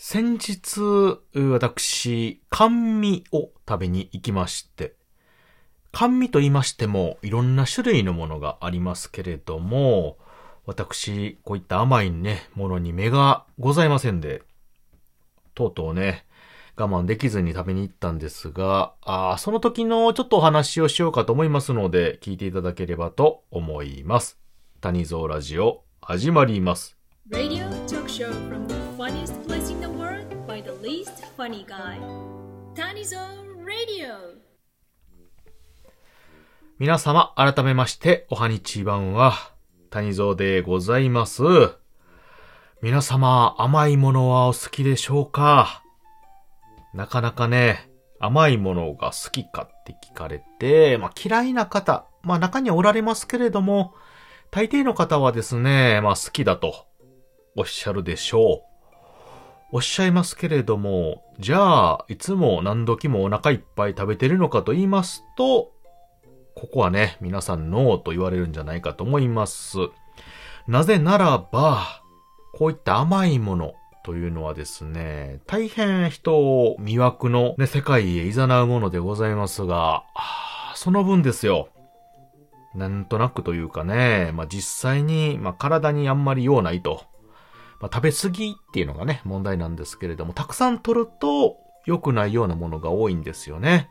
先日、私、甘味を食べに行きまして、甘味と言いましても、いろんな種類のものがありますけれども、私、こういった甘いね、ものに目がございませんで、とうとうね、我慢できずに食べに行ったんですが、あその時のちょっとお話をしようかと思いますので、聞いていただければと思います。谷蔵ラジオ、始まります。Funny guy. Tanizo Radio. 皆様、改めまして、おはにちばんは、谷蔵でございます。皆様、甘いものはお好きでしょうか？なかなかね、甘いものが好きかって聞かれて、まあ嫌いな方、まあ中にはおられますけれども、大抵の方はですね、まあ好きだとおっしゃるでしょう。おっしゃいますけれども、じゃあ、いつも何時もお腹いっぱい食べてるのかと言いますと、ここはね、皆さんノーと言われるんじゃないかと思います。なぜならば、こういった甘いものというのはですね、大変人を魅惑の、ね、世界へ誘うものでございますが、その分ですよ。なんとなくというかね、まあ、実際に、まあ、体にあんまり用ないと。まあ、食べ過ぎっていうのがね、問題なんですけれども、たくさん取ると良くないようなものが多いんですよね。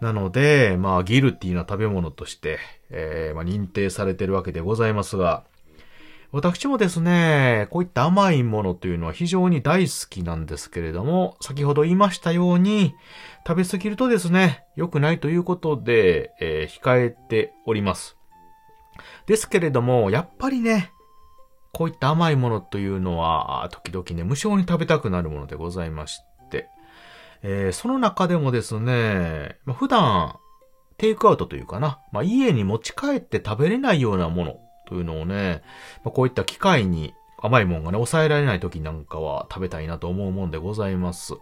なので、まあ、ギルティな食べ物として、えーまあ、認定されてるわけでございますが、私もですね、こういった甘いものというのは非常に大好きなんですけれども、先ほど言いましたように、食べ過ぎるとですね、良くないということで、えー控えております。ですけれども、やっぱりね、こういった甘いものというのは、時々ね、無性に食べたくなるものでございまして、えーその中でもですね、まあ、普段、テイクアウトというかな、まあ、家に持ち帰って食べれないようなものというのをね、まあ、こういった機会に甘いもんがね、抑えられない時なんかは食べたいなと思うもんでございます。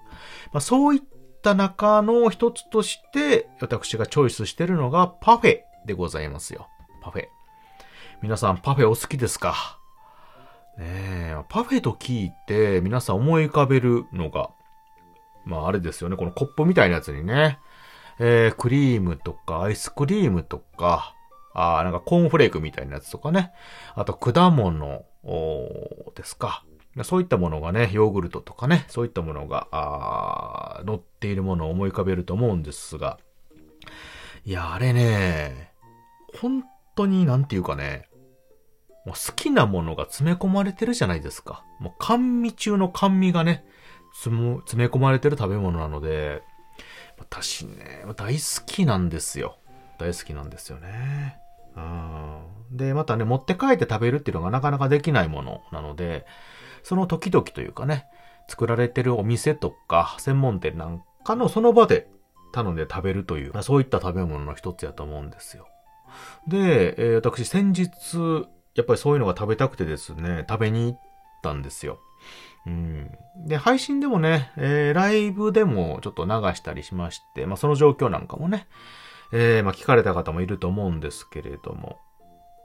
まあ、そういった中の一つとして、私がチョイスしてるのがパフェでございますよ。パフェ。皆さんパフェお好きですか？ねえ、パフェと聞いて皆さん思い浮かべるのが、まああれですよね、このコップみたいなやつにね、えー、クリームとかアイスクリームとか、あーなんかコーンフレークみたいなやつとかね、あと果物ですか。そういったものがね、ヨーグルトとかね、そういったものが、あ乗っているものを思い浮かべると思うんですが、いや、あれね、本当になんていうかね、もう好きなものが詰め込まれてるじゃないですか。もう甘味中の甘味がね、詰め込まれてる食べ物なので、私ね、大好きなんですよ。大好きなんですよね。うん。で、またね、持って帰って食べるっていうのがなかなかできないものなので、その時々というかね、作られてるお店とか専門店なんかのその場で頼んで食べるという、そういった食べ物の一つやと思うんですよ。で、えー私先日、やっぱりそういうのが食べたくてですね、食べに行ったんですよ。うん。で、配信でもね、えーライブでもちょっと流したりしまして、まあその状況なんかもね、えーまあ聞かれた方もいると思うんですけれども、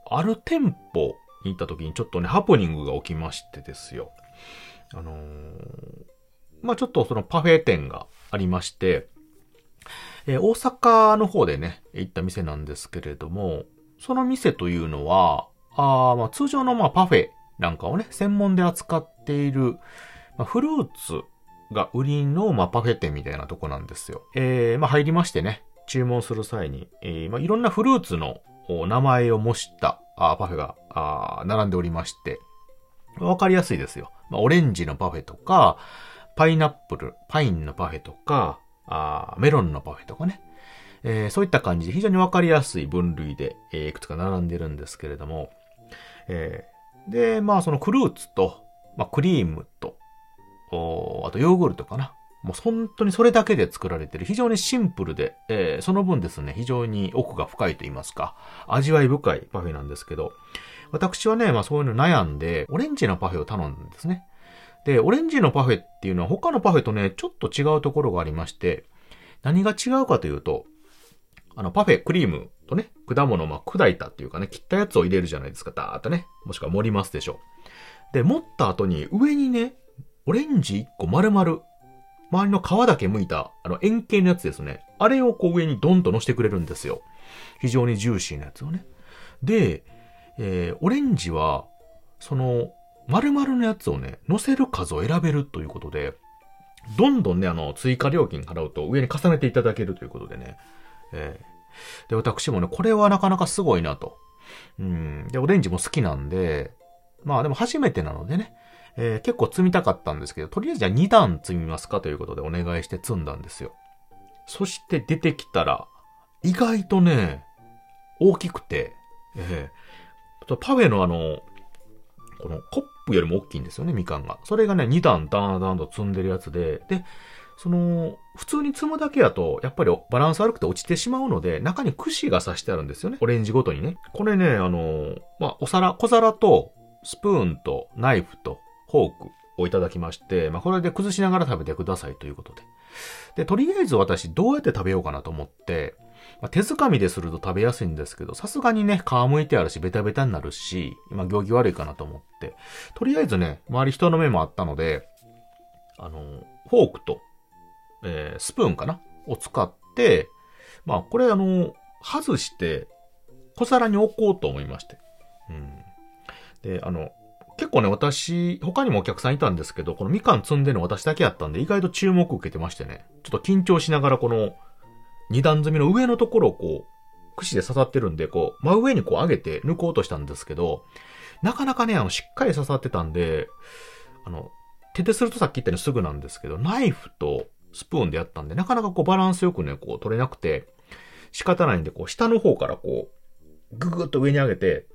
ある店舗に行った時にちょっとね、ハプニングが起きましてですよ。あのーまあちょっとそのパフェ店がありまして、えー大阪の方でね、行った店なんですけれども、その店というのは、あまあ通常のまあパフェなんかをね、専門で扱っている、まあ、フルーツが売りのまあパフェ店みたいなとこなんですよ。えーまあ入りましてね、注文する際に、えーまあいろんなフルーツの名前を模したあパフェがあ並んでおりまして、わかりやすいですよ。まあ、オレンジのパフェとか、パイナップル、パインのパフェとか、あメロンのパフェとかね。えーそういった感じで非常にわかりやすい分類で、えーいくつか並んでるんですけれども、えーで、まあそのフルーツと、まあクリームと、おあとヨーグルトかな。もう本当にそれだけで作られてる非常にシンプルで、えーその分ですね、非常に奥が深いと言いますか、味わい深いパフェなんですけど、私はね、まあそういうの悩んで、オレンジのパフェを頼んだんですね。で、オレンジのパフェっていうのは他のパフェとね、ちょっと違うところがありまして、何が違うかというと、あの、パフェ、クリームとね、果物まあ砕いたっていうかね、切ったやつを入れるじゃないですか、ダーッとね。もしくは盛りますでしょう。で、盛った後に上にね、オレンジ1個丸々、周りの皮だけ剥いた、あの、円形のやつですね。あれをこう上にドンと乗せてくれるんですよ。非常にジューシーなやつをね。で、えー、オレンジは、その、丸々のやつをね、乗せる数を選べるということで、どんどんね、あの、追加料金払うと上に重ねていただけるということでね。えー、で、私もね、これはなかなかすごいなと。うん。で、オレンジも好きなんで、まあでも初めてなのでね、えー、結構積みたかったんですけど、とりあえずじゃあ2段積みますかということでお願いして積んだんですよ。そして出てきたら、意外とね、大きくて、えー、パフェのあの、このコップよりも大きいんですよね、みかんが。それがね、2段ダーダーンと積んでるやつで、で、その、普通に積むだけやと、やっぱりバランス悪くて落ちてしまうので、中に串が刺してあるんですよね。オレンジごとにね。これね、あの、まあ、お皿、小皿と、スプーンと、ナイフと、フォークをいただきまして、まあ、これで崩しながら食べてくださいということで。で、とりあえず私どうやって食べようかなと思って、まあ、手づかみですると食べやすいんですけど、さすがにね、皮むいてあるし、ベタベタになるし、今行儀悪いかなと思って、とりあえずね、周り人の目もあったので、あの、フォークと、えー、スプーンかな？を使って、まあ、これあの、外して、小皿に置こうと思いまして。うん。で、あの、結構ね、私、他にもお客さんいたんですけど、このみかん積んでるの私だけやったんで、意外と注目受けてましてね、ちょっと緊張しながらこの、二段積みの上のところをこう、串で刺さってるんで、こう、真上にこう上げて抜こうとしたんですけど、なかなかね、あの、しっかり刺さってたんで、あの、手でするとさっき言ったようにすぐなんですけど、ナイフとスプーンでやったんで、なかなかこうバランスよくね、こう取れなくて、仕方ないんで、こう、下の方からこう、ぐぐっと上に上げて、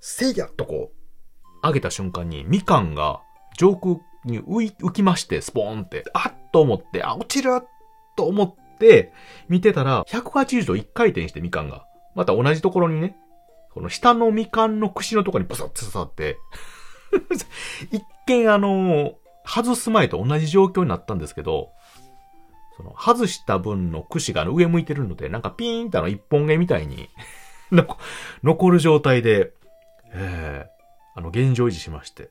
せいやっとこう、上げた瞬間に、みかんが上空に浮きまして、スポーンって、あっと思って、あ、落ちると思って、見てたら、180度1回転してみかんが。また同じところにね、この下のみかんの串のところにポサッと刺さって 一見あの、外す前と同じ状況になったんですけど、その、外した分の串が上向いてるので、なんかピーンとあの一本毛みたいに 残る状態で、えー、あの、現状維持しまして。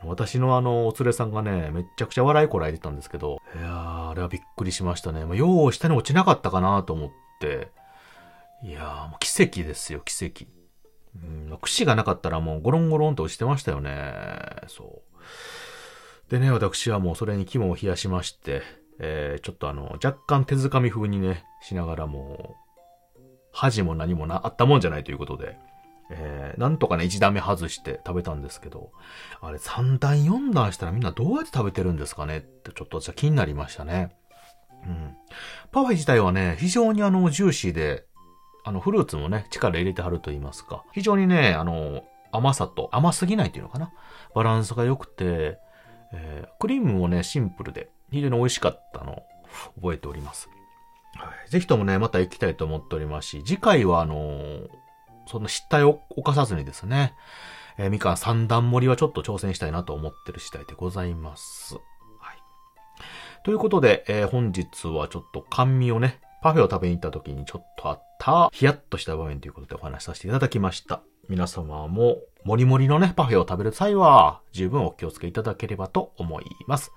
あの私のあの、お連れさんがね、めちゃくちゃ笑いこらえてたんですけど、いやー、あれはびっくりしましたね。もう、よう下に落ちなかったかなと思って、いやー、もう奇跡ですよ、奇跡。うん、串がなかったらもうゴロンゴロンと落ちてましたよね。そう。でね、私はもうそれに肝を冷やしまして、えー、ちょっとあの、若干手づかみ風にね、しながらも、恥も何もな、あったもんじゃないということで、えー、なんとかね、1段目外して食べたんですけど、あれ3段4段したらみんなどうやって食べてるんですかねってちょっとじゃ気になりましたね。うん。パフェ自体はね、非常にあの、ジューシーで、あの、フルーツもね、力入れてはると言いますか。非常にね、あの、甘さと、甘すぎないっていうのかな。バランスが良くて、えー、クリームもね、シンプルで、非常に美味しかったのを覚えております。はい。ぜひともね、また行きたいと思っておりますし、次回はあのーその失態を犯さずにですね、えー、みかん三段盛りはちょっと挑戦したいなと思ってる次第でございます。はい。ということで、えー、本日はちょっと甘味をね、パフェを食べに行った時にちょっとあった、ヒヤッとした場面ということでお話しさせていただきました。皆様も、もりもりのね、パフェを食べる際は、十分お気をつけいただければと思います。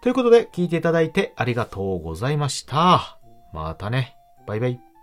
ということで、聞いていただいてありがとうございました。またね。バイバイ。